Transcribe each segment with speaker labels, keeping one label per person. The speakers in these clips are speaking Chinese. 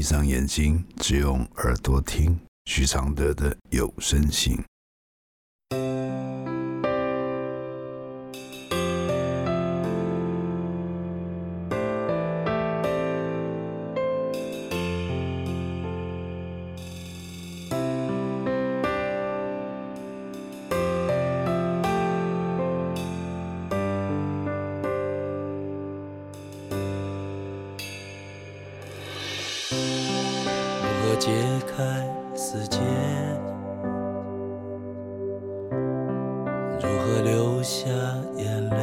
Speaker 1: 闭上眼睛，只用耳朵听徐常德的有声信。
Speaker 2: 解开死结，如何流下眼泪？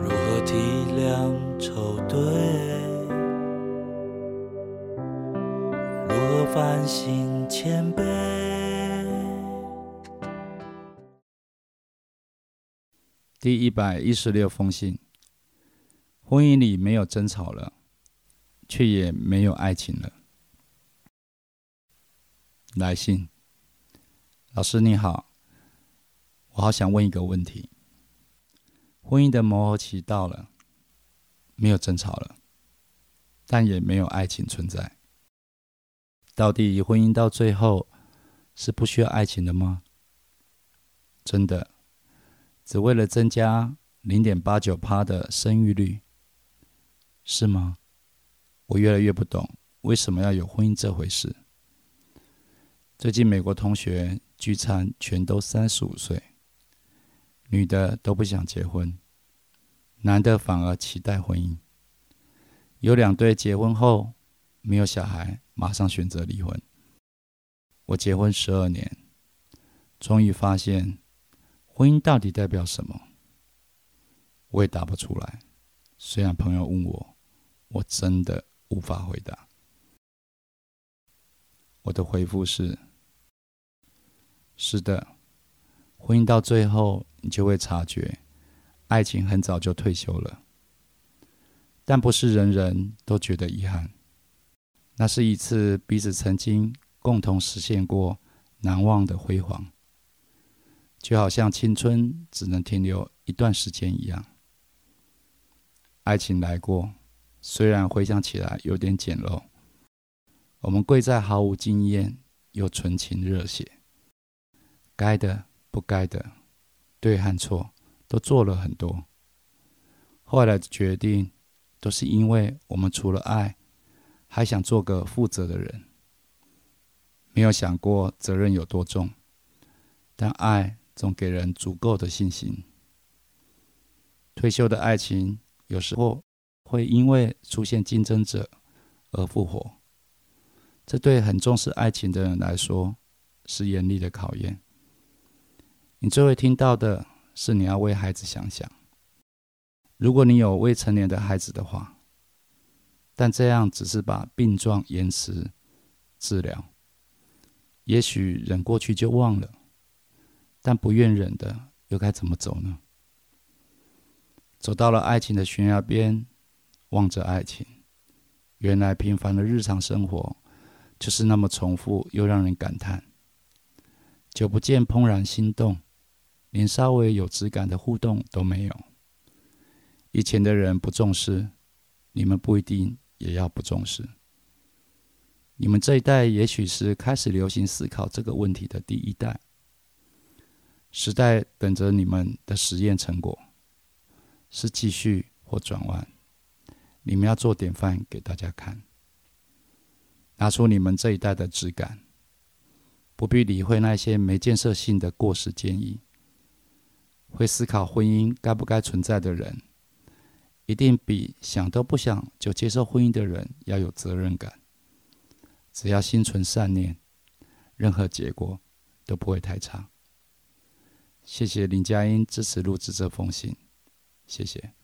Speaker 2: 如何体谅愁对？如何反省谦卑？
Speaker 3: 第一百一十六封信，婚姻里没有争吵了。却也没有爱情了。来信，老师你好，我好想问一个问题：婚姻的磨合期到了，没有争吵了，但也没有爱情存在。到底婚姻到最后是不需要爱情的吗？真的，只为了增加零点八九趴的生育率，是吗？我越来越不懂为什么要有婚姻这回事。最近美国同学聚餐，全都三十五岁，女的都不想结婚，男的反而期待婚姻。有两对结婚后没有小孩，马上选择离婚。我结婚十二年，终于发现婚姻到底代表什么，我也答不出来。虽然朋友问我，我真的。无法回答。我的回复是：是的，婚姻到最后，你就会察觉，爱情很早就退休了。但不是人人都觉得遗憾。那是一次彼此曾经共同实现过难忘的辉煌，就好像青春只能停留一段时间一样。爱情来过。虽然回想起来有点简陋，我们跪在毫无经验又纯情热血，该的不该的，对和错都做了很多。后来的决定都是因为我们除了爱，还想做个负责的人，没有想过责任有多重，但爱总给人足够的信心。退休的爱情有时候。会因为出现竞争者而复活，这对很重视爱情的人来说是严厉的考验。你最会听到的是你要为孩子想想，如果你有未成年的孩子的话，但这样只是把病状延迟治疗，也许忍过去就忘了，但不愿忍的又该怎么走呢？走到了爱情的悬崖边。望着爱情，原来平凡的日常生活就是那么重复，又让人感叹。久不见，怦然心动，连稍微有质感的互动都没有。以前的人不重视，你们不一定也要不重视。你们这一代也许是开始流行思考这个问题的第一代。时代等着你们的实验成果，是继续或转弯。你们要做典范给大家看，拿出你们这一代的质感，不必理会那些没建设性的过时建议。会思考婚姻该不该存在的人，一定比想都不想就接受婚姻的人要有责任感。只要心存善念，任何结果都不会太差。谢谢林佳音支持录制这封信，谢谢。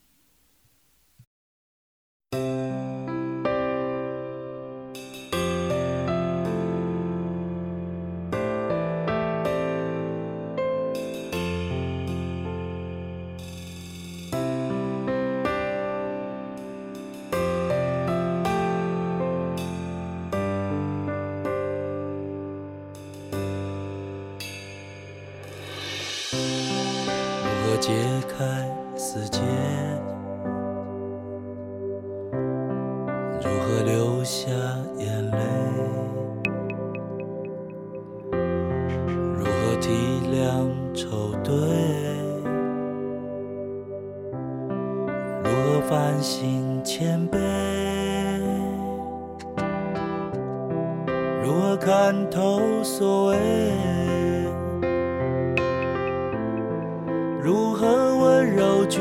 Speaker 2: 解开死结，
Speaker 3: 流下眼泪？如何体谅愁对？如何反省谦卑？如何看透所谓？如何温柔拒